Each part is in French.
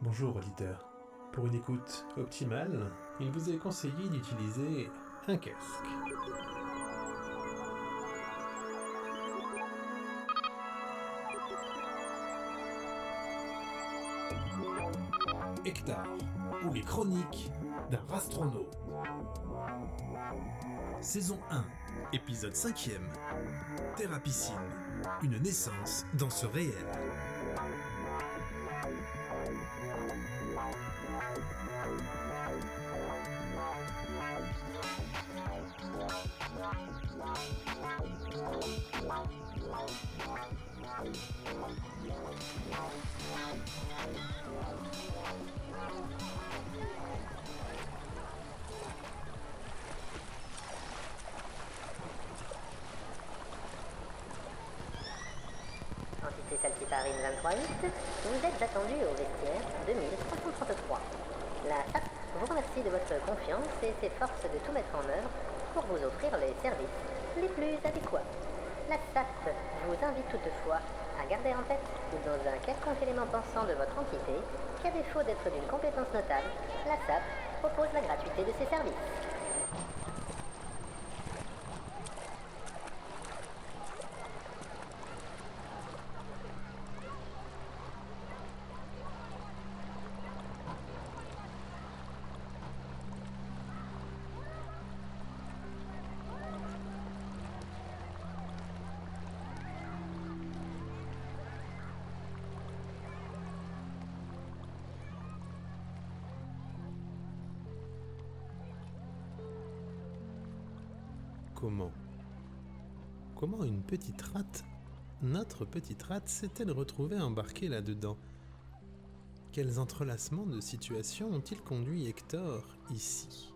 Bonjour auditeur. Pour une écoute optimale, il vous est conseillé d'utiliser un casque. Hectare, ou les chroniques d'un rastronaute. Saison 1, épisode 5ème. Thérapicine, une naissance dans ce réel. Saltiparine 23.8, vous êtes attendu au vestiaire 2333. La SAP vous remercie de votre confiance et s'efforce de tout mettre en œuvre pour vous offrir les services les plus adéquats. La SAP vous invite toutefois à garder en tête dans un quelconque élément pensant de votre entité qu'à défaut d'être d'une compétence notable, la SAP propose la gratuité de ses services. Comment? Comment une petite rate, notre petite rate, s'est-elle retrouvée embarquée là-dedans? Quels entrelacements de situations ont-ils conduit Hector ici?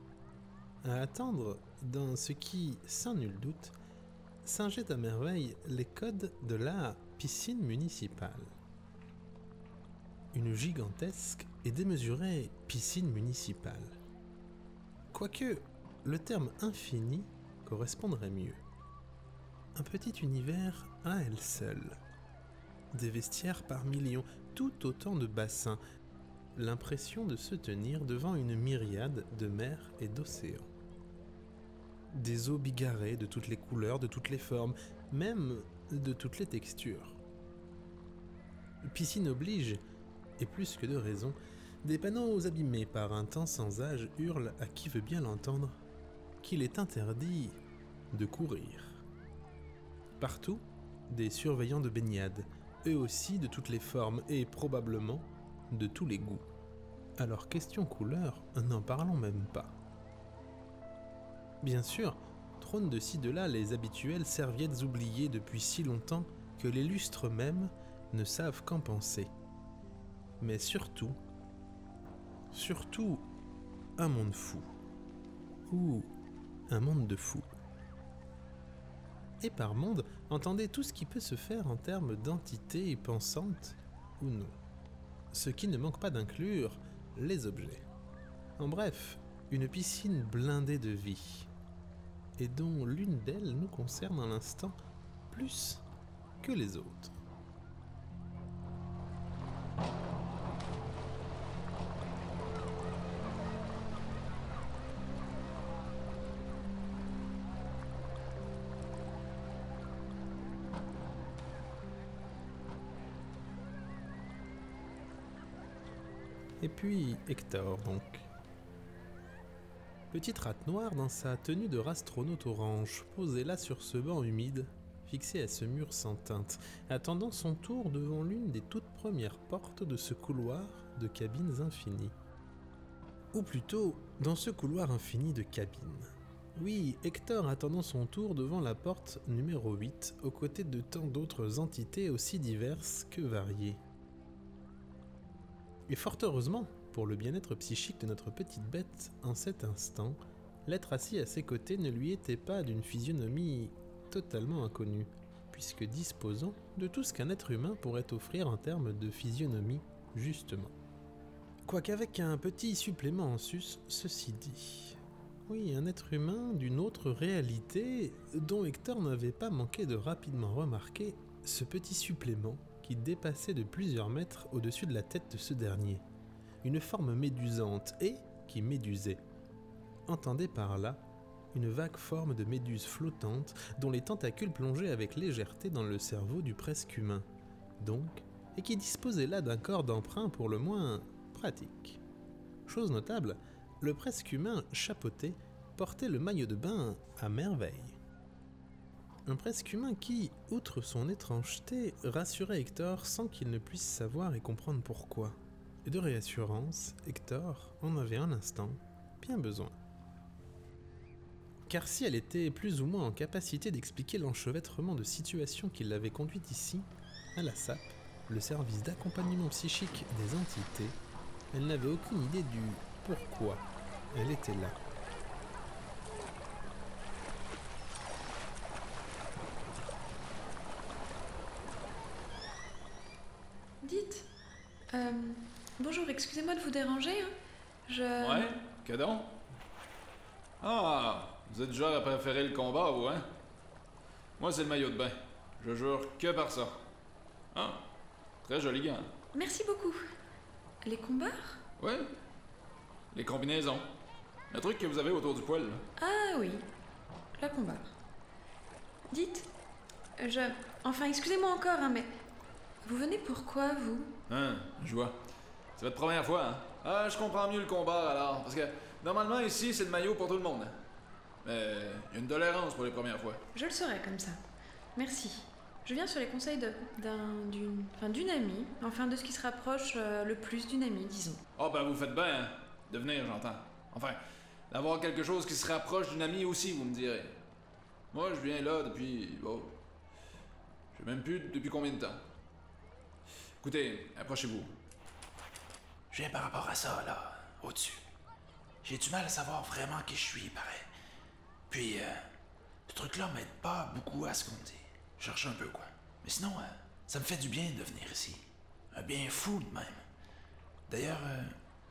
À attendre dans ce qui, sans nul doute, singeait à merveille les codes de la piscine municipale. Une gigantesque et démesurée piscine municipale. Quoique le terme infini correspondrait mieux. Un petit univers à elle seule. Des vestiaires par millions, tout autant de bassins, l'impression de se tenir devant une myriade de mers et d'océans. Des eaux bigarrées de toutes les couleurs, de toutes les formes, même de toutes les textures. Piscine oblige, et plus que de raison, des panneaux abîmés par un temps sans âge hurlent à qui veut bien l'entendre qu'il est interdit de courir. Partout, des surveillants de baignade, eux aussi de toutes les formes et probablement de tous les goûts. Alors question couleur, n'en parlons même pas. Bien sûr, trône de ci de là les habituelles serviettes oubliées depuis si longtemps que les lustres mêmes ne savent qu'en penser. Mais surtout, surtout, un monde fou. Ou un monde de fous. Et par monde, entendez tout ce qui peut se faire en termes d'entité pensante ou non. Ce qui ne manque pas d'inclure les objets. En bref, une piscine blindée de vie, et dont l'une d'elles nous concerne à l'instant plus que les autres. Puis Hector, donc. Petite rate noire dans sa tenue de rastronaute orange, posée là sur ce banc humide, fixé à ce mur sans teinte, attendant son tour devant l'une des toutes premières portes de ce couloir de cabines infinies. Ou plutôt, dans ce couloir infini de cabines. Oui, Hector attendant son tour devant la porte numéro 8, aux côtés de tant d'autres entités aussi diverses que variées. Et fort heureusement, pour le bien-être psychique de notre petite bête, en cet instant, l'être assis à ses côtés ne lui était pas d'une physionomie totalement inconnue, puisque disposant de tout ce qu'un être humain pourrait offrir en termes de physionomie, justement. Quoiqu'avec un petit supplément en sus, ceci dit. Oui, un être humain d'une autre réalité dont Hector n'avait pas manqué de rapidement remarquer ce petit supplément qui dépassait de plusieurs mètres au-dessus de la tête de ce dernier. une forme médusante et qui médusait. Entendez par là une vague forme de méduse flottante dont les tentacules plongeaient avec légèreté dans le cerveau du presque humain, donc, et qui disposait là d'un corps d'emprunt pour le moins pratique. Chose notable, le presque humain chapeauté portait le maillot de bain à merveille. Un presque humain qui, outre son étrangeté, rassurait Hector sans qu'il ne puisse savoir et comprendre pourquoi. Et de réassurance, Hector en avait un instant bien besoin. Car si elle était plus ou moins en capacité d'expliquer l'enchevêtrement de situations qui l'avaient conduite ici, à la SAP, le service d'accompagnement psychique des entités, elle n'avait aucune idée du pourquoi elle était là. Dites. Euh, bonjour, excusez-moi de vous déranger. Hein. Je. Ouais, que donc? Ah, vous êtes du genre à préférer le combat, vous, hein? Moi, c'est le maillot de bain. Je jure que par ça. Ah, très joli gars. Merci beaucoup. Les combats Ouais. Les combinaisons. Le truc que vous avez autour du poil, là. Ah oui, la combat. Dites. Je. Enfin, excusez-moi encore, hein, mais. Vous venez pourquoi, vous? Hein, je vois. C'est votre première fois, hein? Ah, je comprends mieux le combat, alors. Parce que, normalement, ici, c'est le maillot pour tout le monde. Mais, il y a une tolérance pour les premières fois. Je le saurais comme ça. Merci. Je viens sur les conseils d'un, d'une, enfin, d'une amie, enfin de ce qui se rapproche euh, le plus d'une amie, disons. Oh, ben, vous faites bien, hein? De venir, j'entends. Enfin, d'avoir quelque chose qui se rapproche d'une amie aussi, vous me direz. Moi, je viens là depuis. Oh. Je sais même plus depuis combien de temps? Écoutez, approchez-vous. Je viens par rapport à ça, là, au-dessus. J'ai du mal à savoir vraiment qui je suis, pareil. Puis, euh, ce truc-là m'aide pas beaucoup à ce qu'on dit. Je cherche un peu, quoi. Mais sinon, euh, ça me fait du bien de venir ici. Un bien fou, de même. D'ailleurs, euh,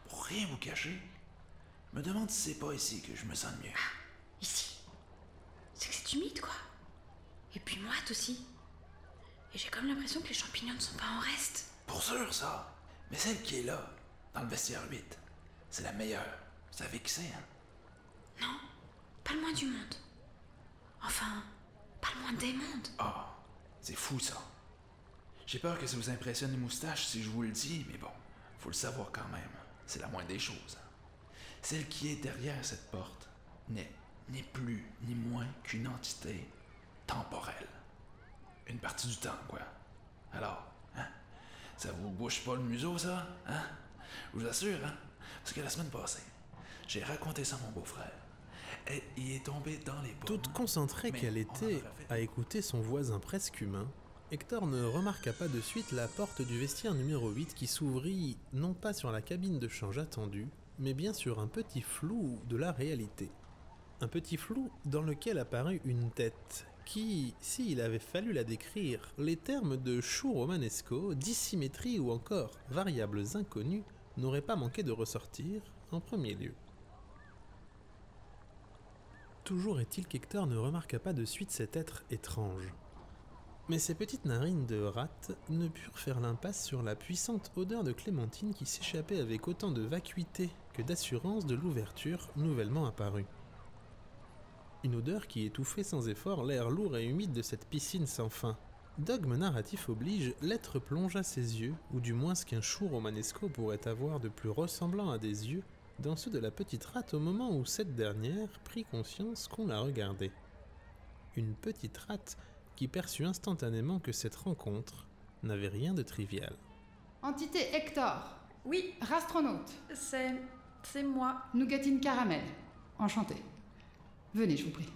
pour rien vous cacher, je me demande si c'est pas ici que je me sens le mieux. Ici. C'est que c'est humide, quoi. Et puis moite aussi. Et j'ai comme l'impression que les champignons ne sont pas en reste. Pour sûr, ça. Mais celle qui est là, dans le vestiaire 8, c'est la meilleure. Vous savez qui c'est, hein? Non, pas le moins du monde. Enfin, pas le moins des mondes. Ah, c'est fou ça. J'ai peur que ça vous impressionne les moustaches si je vous le dis, mais bon, faut le savoir quand même. C'est la moindre des choses. Celle qui est derrière cette porte n'est ni plus ni moins qu'une entité temporelle. Une partie du temps, quoi. Alors, hein? Ça vous bouche pas le museau, ça? Hein? Je vous assure, hein? Parce que la semaine passée, j'ai raconté ça à mon beau-frère. Et il est tombé dans les pommes. Toute concentrée qu'elle était à écouter son voisin presque humain, Hector ne remarqua pas de suite la porte du vestiaire numéro 8 qui s'ouvrit non pas sur la cabine de change attendue, mais bien sur un petit flou de la réalité. Un petit flou dans lequel apparut une tête qui, s'il avait fallu la décrire, les termes de chou romanesco, dissymétrie ou encore variables inconnues n'auraient pas manqué de ressortir en premier lieu. Toujours est-il qu'Hector ne remarqua pas de suite cet être étrange. Mais ses petites narines de rate ne purent faire l'impasse sur la puissante odeur de clémentine qui s'échappait avec autant de vacuité que d'assurance de l'ouverture nouvellement apparue. Une odeur qui étouffait sans effort l'air lourd et humide de cette piscine sans fin. Dogme narratif oblige, l'être plongea ses yeux, ou du moins ce qu'un chou romanesco pourrait avoir de plus ressemblant à des yeux, dans ceux de la petite rate au moment où cette dernière prit conscience qu'on la regardait. Une petite rate qui perçut instantanément que cette rencontre n'avait rien de trivial. Entité Hector, Oui, rastronaute, c'est. c'est moi. nougatine caramel. Enchanté. Venez, je vous prie.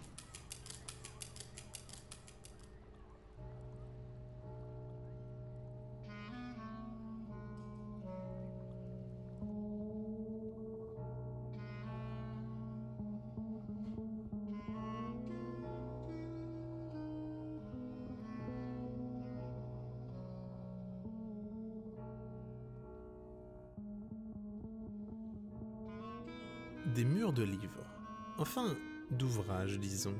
D'ouvrages disons,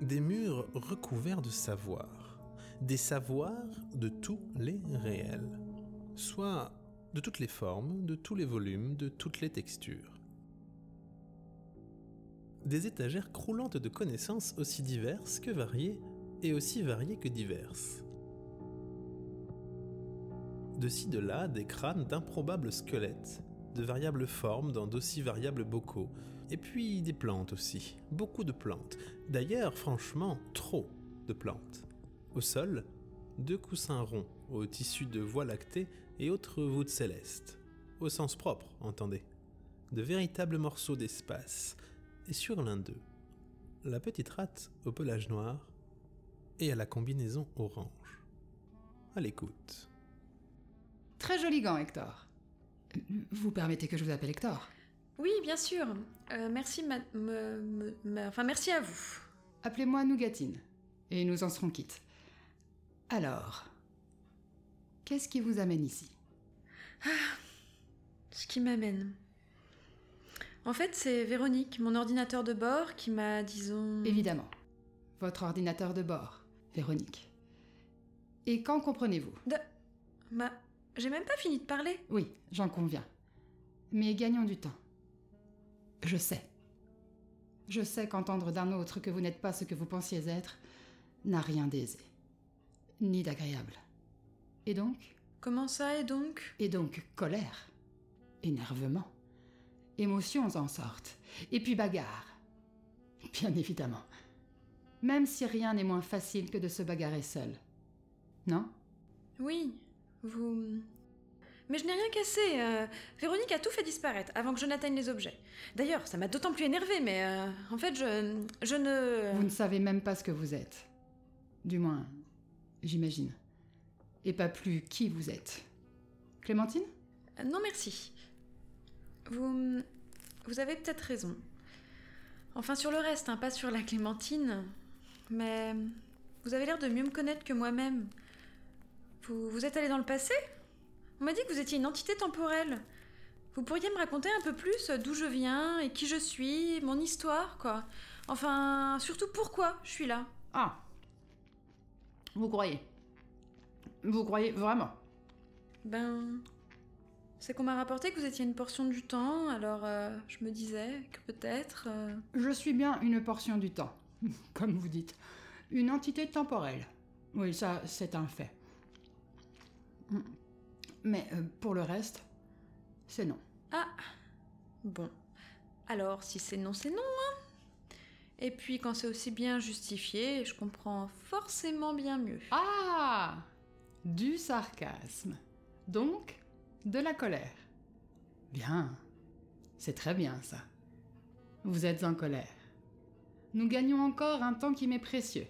des murs recouverts de savoirs, des savoirs de tous les réels, soit de toutes les formes, de tous les volumes, de toutes les textures. Des étagères croulantes de connaissances aussi diverses que variées, et aussi variées que diverses. De ci de là, des crânes d'improbables squelettes, de variables formes dans d'aussi variables bocaux, et puis des plantes aussi, beaucoup de plantes. D'ailleurs, franchement, trop de plantes. Au sol, deux coussins ronds, au tissu de voie lactée et autres voûtes célestes. Au sens propre, entendez. De véritables morceaux d'espace. Et sur l'un d'eux, la petite rate au pelage noir et à la combinaison orange. À l'écoute. Très joli gant, Hector. Vous permettez que je vous appelle Hector? Oui, bien sûr. Euh, merci, ma, me- me- ma- enfin, merci à vous. Appelez-moi Nougatine, et nous en serons quittes. Alors, qu'est-ce qui vous amène ici? Ce qui m'amène. En fait, c'est Véronique, mon ordinateur de bord, qui m'a, disons. Évidemment. Votre ordinateur de bord, Véronique. Et quand comprenez-vous? De... Ma... J'ai même pas fini de parler. Oui, j'en conviens. Mais gagnons du temps. Je sais. Je sais qu'entendre d'un autre que vous n'êtes pas ce que vous pensiez être n'a rien d'aisé. Ni d'agréable. Et donc? Comment ça, et donc? Et donc colère. Énervement. Émotions en sortent. Et puis bagarre. Bien évidemment. Même si rien n'est moins facile que de se bagarrer seul. Non? Oui, vous. Mais je n'ai rien cassé. euh, Véronique a tout fait disparaître avant que je n'atteigne les objets. D'ailleurs, ça m'a d'autant plus énervé, mais euh, en fait, je, je ne. Vous ne savez même pas ce que vous êtes. Du moins, j'imagine. Et pas plus qui vous êtes. Clémentine? Euh, Non, merci. Vous. Vous avez peut-être raison. Enfin, sur le reste, hein, pas sur la Clémentine. Mais. Vous avez l'air de mieux me connaître que moi-même. Vous, vous êtes allé dans le passé? On m'a dit que vous étiez une entité temporelle. Vous pourriez me raconter un peu plus d'où je viens et qui je suis, mon histoire, quoi. Enfin, surtout pourquoi je suis là. Ah Vous croyez? Vous croyez vraiment? Ben. C'est qu'on m'a rapporté que vous étiez une portion du temps, alors euh, je me disais que peut-être. euh, Je suis bien une portion du temps. Comme vous dites. Une entité temporelle. Oui, ça, c'est un fait. Mais euh, pour le reste, c'est non. Ah Bon. Alors, si c'est non, c'est non, hein Et puis, quand c'est aussi bien justifié, je comprends forcément bien mieux. Ah Du sarcasme. Donc, de la colère. Bien. C'est très bien ça. Vous êtes en colère. Nous gagnons encore un temps qui m'est précieux.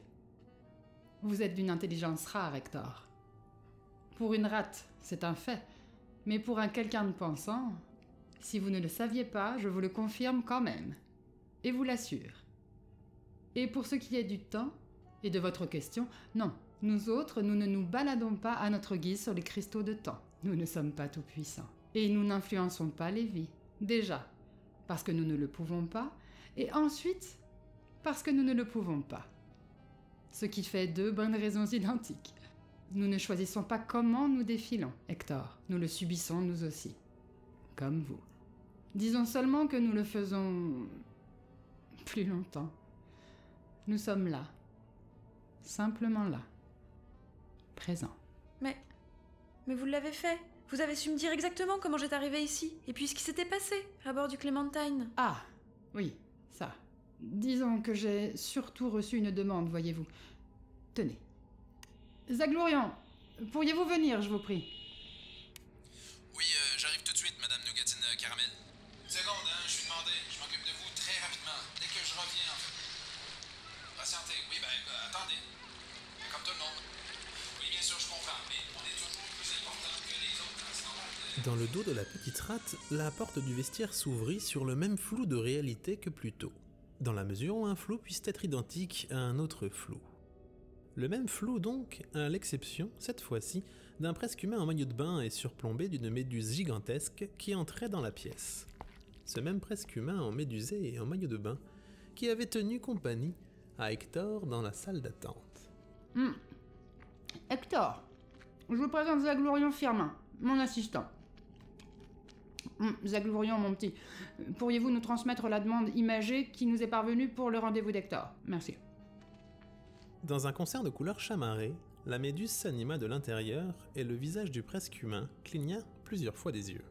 Vous êtes d'une intelligence rare, Hector. Pour une rate, c'est un fait. Mais pour un quelqu'un de pensant, si vous ne le saviez pas, je vous le confirme quand même. Et vous l'assure. Et pour ce qui est du temps, et de votre question, non, nous autres, nous ne nous baladons pas à notre guise sur les cristaux de temps. Nous ne sommes pas tout-puissants. Et nous n'influençons pas les vies. Déjà, parce que nous ne le pouvons pas, et ensuite, parce que nous ne le pouvons pas. Ce qui fait deux bonnes raisons identiques. Nous ne choisissons pas comment nous défilons, Hector. Nous le subissons nous aussi. Comme vous. Disons seulement que nous le faisons plus longtemps. Nous sommes là. Simplement là. Présent. Mais. Mais vous l'avez fait Vous avez su me dire exactement comment j'étais arrivée ici, et puis ce qui s'était passé à bord du Clémentine. Ah, oui, ça. Disons que j'ai surtout reçu une demande, voyez-vous. Tenez. Zaglourian, pourriez-vous venir, je vous prie? Oui, euh, j'arrive tout de suite, Madame Nougatine euh, Caramel. Une seconde, hein, je suis demandé. Je m'occupe de vous très rapidement, dès que je reviens, en fait. Patientez, oui, ben, euh, attendez. Comme tout le monde. Oui, bien sûr, je comprends, mais on est toujours plus important que les autres ce monde. Dans le dos de la petite rate, la porte du vestiaire s'ouvrit sur le même flou de réalité que plus tôt, dans la mesure où un flou puisse être identique à un autre flou. Le même flou donc, à l'exception, cette fois-ci, d'un presque humain en maillot de bain et surplombé d'une méduse gigantesque qui entrait dans la pièce. Ce même presque humain en médusé et en maillot de bain qui avait tenu compagnie à Hector dans la salle d'attente. Hector, je vous présente Zaglourian Firmin, mon assistant. Hum, Zaglourion, mon petit, pourriez-vous nous transmettre la demande imagée qui nous est parvenue pour le rendez-vous d'Hector? Merci. Dans un concert de couleurs chamarrées, la méduse s'anima de l'intérieur et le visage du presque humain cligna plusieurs fois des yeux.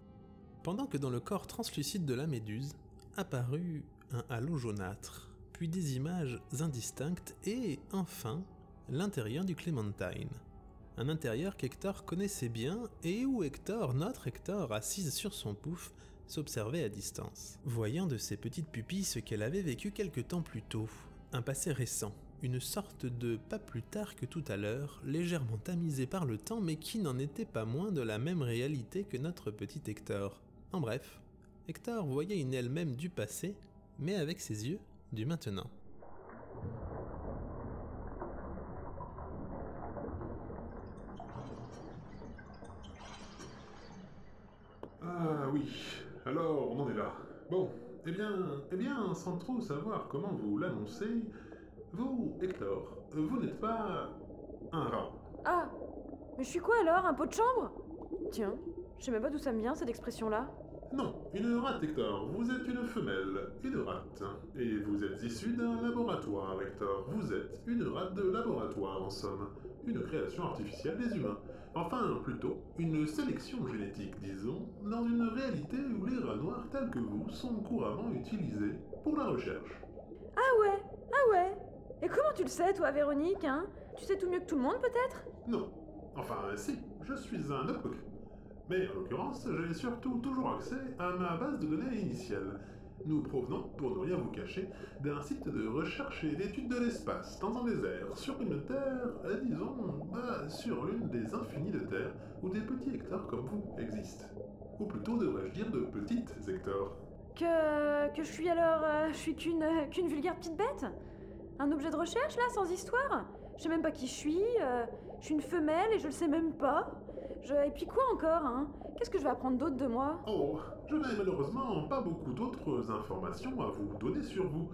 Pendant que dans le corps translucide de la méduse apparut un halo jaunâtre, puis des images indistinctes et, enfin, l'intérieur du Clémentine. Un intérieur qu'Hector connaissait bien et où Hector, notre Hector, assise sur son pouf, s'observait à distance, voyant de ses petites pupilles ce qu'elle avait vécu quelque temps plus tôt, un passé récent, une sorte de pas plus tard que tout à l'heure, légèrement tamisé par le temps mais qui n'en était pas moins de la même réalité que notre petit Hector. En bref, Hector voyait une elle-même du passé, mais avec ses yeux du maintenant. Ah oui, alors on en est là. Bon, eh bien, eh bien, sans trop savoir comment vous l'annoncez, vous, Hector, vous n'êtes pas un rat. Ah Mais je suis quoi alors Un pot de chambre? Tiens, je sais même pas d'où ça me vient cette expression-là. Non, une rate, Hector. Vous êtes une femelle, une rate. Et vous êtes issu d'un laboratoire, Hector. Vous êtes une rate de laboratoire, en somme. Une création artificielle des humains. Enfin, plutôt, une sélection génétique, disons, dans une réalité où les rats noirs tels que vous sont couramment utilisés pour la recherche. Ah ouais Ah ouais Et comment tu le sais, toi, Véronique, hein? Tu sais tout mieux que tout le monde, peut-être? Non. Enfin, si, je suis un avocat. Mais en l'occurrence, j'ai surtout toujours accès à ma base de données initiale. Nous provenons, pour ne rien vous cacher, d'un site de recherche et d'études de l'espace, dans un désert, sur une terre, euh, disons, bah, sur l'une des infinies de terres où des petits hectares comme vous existent. Ou plutôt devrais-je dire de petites hectares. Que. que je suis alors. euh, je suis qu'une. euh, qu'une vulgaire petite bête? Un objet de recherche, là, sans histoire? Je sais même pas qui je suis, euh, je suis une femelle et je le sais même pas. Je... Et puis quoi encore, hein? Qu'est-ce que je vais apprendre d'autre de moi? Oh, je n'ai malheureusement pas beaucoup d'autres informations à vous donner sur vous,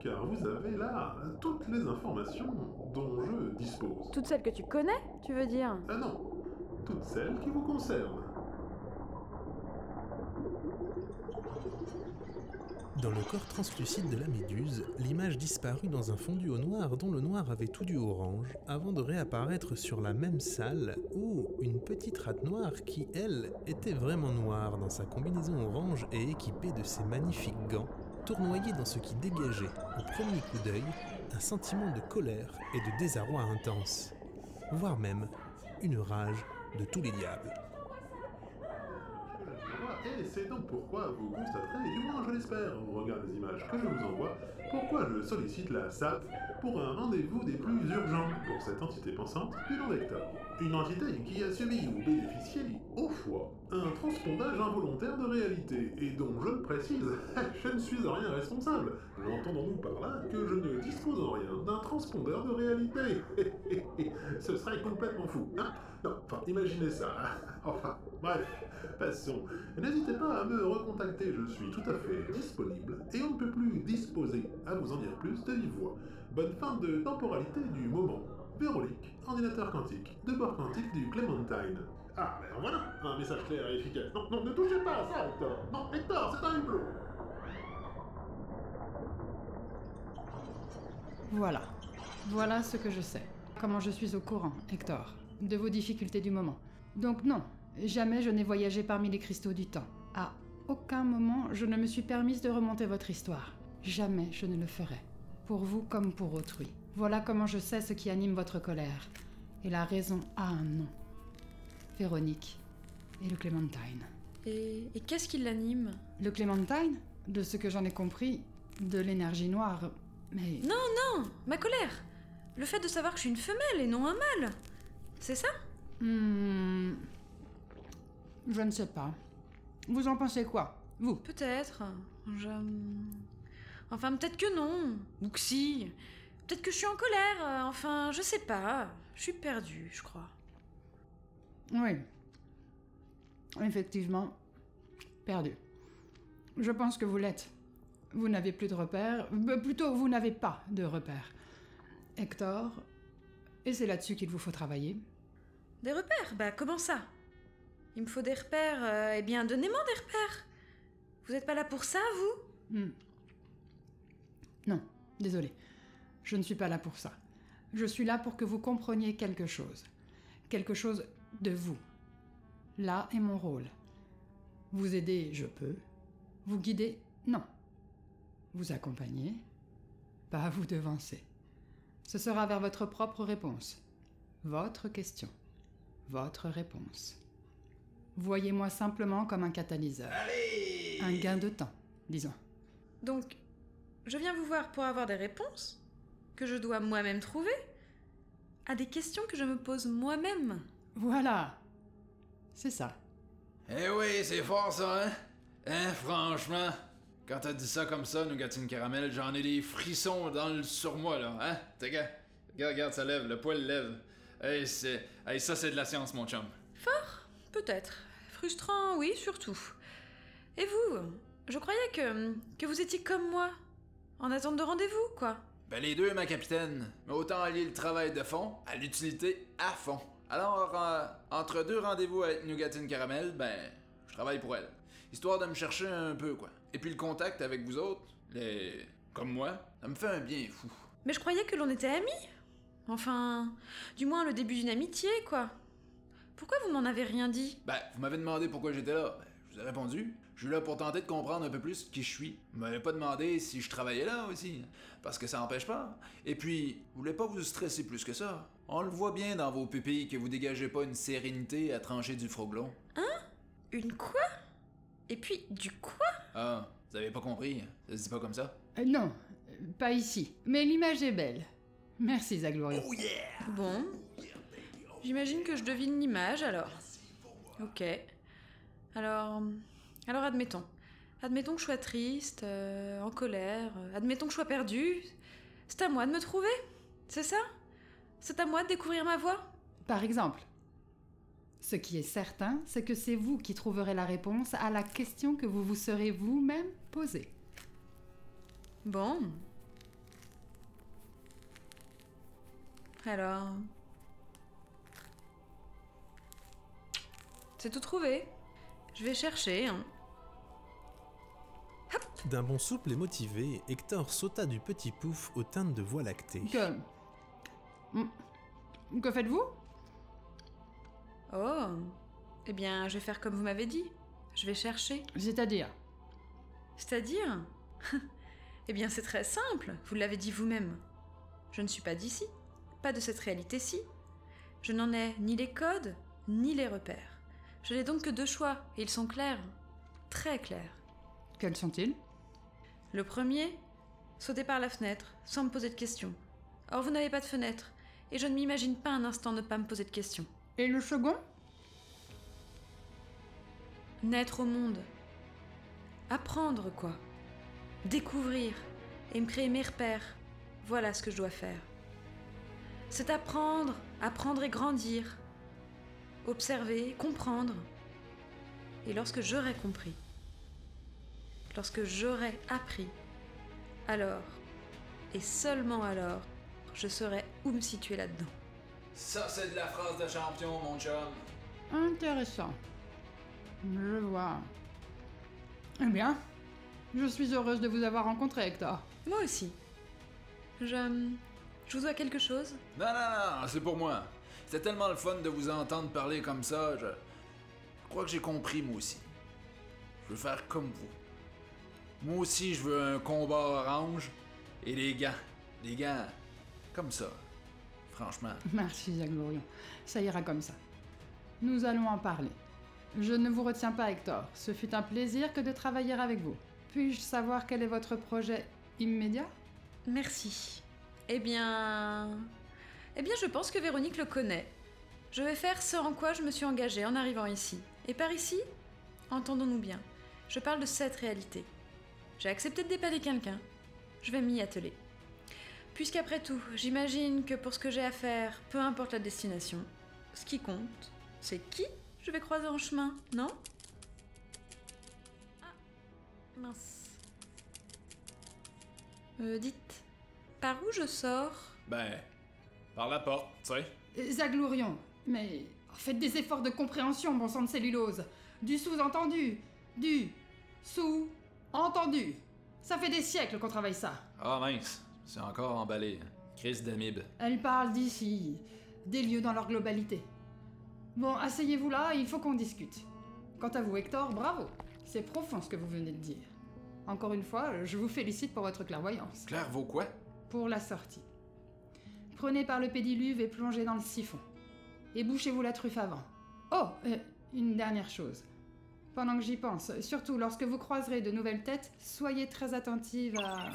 car vous avez là toutes les informations dont je dispose. Toutes celles que tu connais, tu veux dire? Ah non, toutes celles qui vous concernent. Dans le corps translucide de la méduse, l'image disparut dans un fondu au noir dont le noir avait tout du orange, avant de réapparaître sur la même salle où une petite rate noire qui, elle, était vraiment noire dans sa combinaison orange et équipée de ses magnifiques gants, tournoyait dans ce qui dégageait, au premier coup d'œil, un sentiment de colère et de désarroi intense, voire même une rage de tous les diables. Et c'est donc pourquoi vous constaterez, du moins je l'espère, au regard des images que je vous envoie, pourquoi je sollicite la SAP pour un rendez-vous des plus urgents pour cette entité pensante du nom. Une entité qui a subi ou bénéficié, au choix, un transpondage involontaire de réalité, et dont je précise, je ne suis en rien responsable. J'entendons-nous par là que je ne dispose en rien d'un transpondeur de réalité? Ce serait complètement fou, hein? Enfin, imaginez ça. Enfin, bref, passons. N'hésitez pas à me recontacter, je suis tout à fait disponible, et on ne peut plus disposer à vous en dire plus de vive voix. Bonne fin de temporalité du moment. Véronique, ordinateur quantique, de bord quantique du Clementine. Ah, ben voilà, un message clair et efficace. Non, non, ne touchez pas à ça, Hector. Non, Hector, c'est un hublot. Voilà. Voilà ce que je sais. Comment je suis au courant, Hector, de vos difficultés du moment. Donc non, jamais je n'ai voyagé parmi les cristaux du temps. À aucun moment je ne me suis permise de remonter votre histoire. Jamais je ne le ferai. Pour vous comme pour autrui. Voilà comment je sais ce qui anime votre colère. Et la raison a un nom. Véronique et le Clémentine. Et, et qu'est-ce qui l'anime? Le Clémentine, de ce que j'en ai compris, de l'énergie noire. Mais Non, non, ma colère Le fait de savoir que je suis une femelle et non un mâle C'est ça? Hmm, Je ne sais pas. Vous en pensez quoi Vous? Peut-être. Je... Enfin, peut-être que non. Ou que si. Peut-être que je suis en colère. euh, Enfin, je sais pas. Je suis perdue, je crois. Oui. Effectivement. Perdu. Je pense que vous l'êtes. Vous n'avez plus de repères. Euh, Plutôt, vous n'avez pas de repères. Hector. Et c'est là-dessus qu'il vous faut travailler. Des repères? Bah, comment ça? Il me faut des repères. euh, eh bien, donnez-moi des repères. Vous n'êtes pas là pour ça, vous? Hmm. Non, désolé. Je ne suis pas là pour ça. Je suis là pour que vous compreniez quelque chose. Quelque chose de vous. Là est mon rôle. Vous aider, je peux. Vous guider, non. Vous accompagner, pas vous devancer. Ce sera vers votre propre réponse. Votre question. Votre réponse. Voyez-moi simplement comme un catalyseur. Un gain de temps, disons. Donc, je viens vous voir pour avoir des réponses que je dois moi-même trouver à des questions que je me pose moi-même. Voilà. C'est ça. Eh oui, c'est fort ça, hein? Hein, franchement? Quand t'as dit ça comme ça, Nougatine Caramel, j'en ai des frissons dans le sur moi, là, hein? T'as gars? Regarde, regarde, ça lève, le poil lève. Hey, c'est... Hey, ça, c'est de la science, mon chum. Peut-être. Frustrant, oui, surtout. Et vous? Je croyais que, que vous étiez comme moi, en attente de rendez-vous, quoi. Ben, les deux, ma capitaine. Mais autant allier le travail de fond à l'utilité à fond. Alors, euh, entre deux rendez-vous avec Nougatine Caramel, ben, je travaille pour elle. Histoire de me chercher un peu, quoi. Et puis le contact avec vous autres, les... comme moi, ça me fait un bien fou. Mais je croyais que l'on était amis. Enfin, du moins le début d'une amitié, quoi. Pourquoi vous m'en avez rien dit? Ben, vous m'avez demandé pourquoi j'étais là. Ben, je vous ai répondu. Je suis là pour tenter de comprendre un peu plus qui je suis. Vous m'avez pas demandé si je travaillais là aussi. Parce que ça n'empêche pas. Et puis, vous voulez pas vous stresser plus que ça? On le voit bien dans vos pupilles que vous dégagez pas une sérénité à trancher du froglon. Une quoi? Et puis, du quoi? Ah, vous avez pas compris. Ça se dit pas comme ça. Euh, non, pas ici. Mais l'image est belle. Merci, Zaglorio. Bon. J'imagine que je devine l'image alors. Ok. Alors. Alors admettons. Admettons que je sois triste, euh, en colère, euh, admettons que je sois perdue. C'est à moi de me trouver C'est ça? C'est à moi de découvrir ma voie? Par exemple. Ce qui est certain, c'est que c'est vous qui trouverez la réponse à la question que vous vous serez vous-même posée. Bon. Alors. C'est tout trouvé. Je vais chercher. hein. D'un bond souple et motivé, Hector sauta du petit pouf aux teintes de voie lactée. Que. Hmm. Que faites-vous? Oh. Eh bien, je vais faire comme vous m'avez dit. Je vais chercher. C'est-à-dire? C'est-à-dire? Eh bien, c'est très simple, vous l'avez dit vous-même. Je ne suis pas d'ici, pas de cette réalité-ci. Je n'en ai ni les codes, ni les repères. Je n'ai donc que deux choix, et ils sont clairs. Très clairs. Quels sont-ils? Le premier, sauter par la fenêtre, sans me poser de questions. Or, vous n'avez pas de fenêtre, et je ne m'imagine pas un instant ne pas me poser de questions. Et le second? Naître au monde. Apprendre, quoi. Découvrir et me créer mes repères. Voilà ce que je dois faire. C'est apprendre, apprendre et grandir. Observer, comprendre. Et lorsque j'aurai compris, lorsque j'aurai appris, alors, et seulement alors, je saurai où me situer là-dedans. Ça, c'est de la phrase de champion, mon chum. Intéressant. Je vois. Eh bien, je suis heureuse de vous avoir rencontré, Hector. Moi aussi. Je. Je vous dois quelque chose? Non, non, non, c'est pour moi. C'était tellement le fun de vous entendre parler comme ça, je... je crois que j'ai compris, moi aussi. Je veux faire comme vous. Moi aussi, je veux un combat orange et des gants. Des gants comme ça. Franchement. Merci, Zaglorion. Ça ira comme ça. Nous allons en parler. Je ne vous retiens pas, Hector. Ce fut un plaisir que de travailler avec vous. Puis-je savoir quel est votre projet immédiat? Merci. Eh bien. Eh bien, je pense que Véronique le connaît. Je vais faire ce en quoi je me suis engagée en arrivant ici. Et par ici, entendons-nous bien, je parle de cette réalité. J'ai accepté de dépanner quelqu'un. Je vais m'y atteler. Puisqu'après tout, j'imagine que pour ce que j'ai à faire, peu importe la destination, ce qui compte, c'est qui je vais croiser en chemin, non? Ah, mince. Euh, dites, par où je sors? Ben, par la porte, tu sais. Euh, Zaglorion, mais Faites des efforts de compréhension, bon sang de cellulose. Du sous-entendu. Du sous-entendu. Ça fait des siècles qu'on travaille ça. Ah mince, c'est encore emballé. Crise d'amib. Elle parle d'ici, des lieux dans leur globalité. Bon, asseyez-vous là, il faut qu'on discute. Quant à vous, Hector, bravo. C'est profond ce que vous venez de dire. Encore une fois, je vous félicite pour votre clairvoyance. Claire vaut quoi? Pour la sortie. Prenez par le pédiluve et plongez dans le siphon. Et bouchez-vous la truffe avant. Oh, euh, une dernière chose pendant que j'y pense. Surtout, lorsque vous croiserez de nouvelles têtes, soyez très attentive à...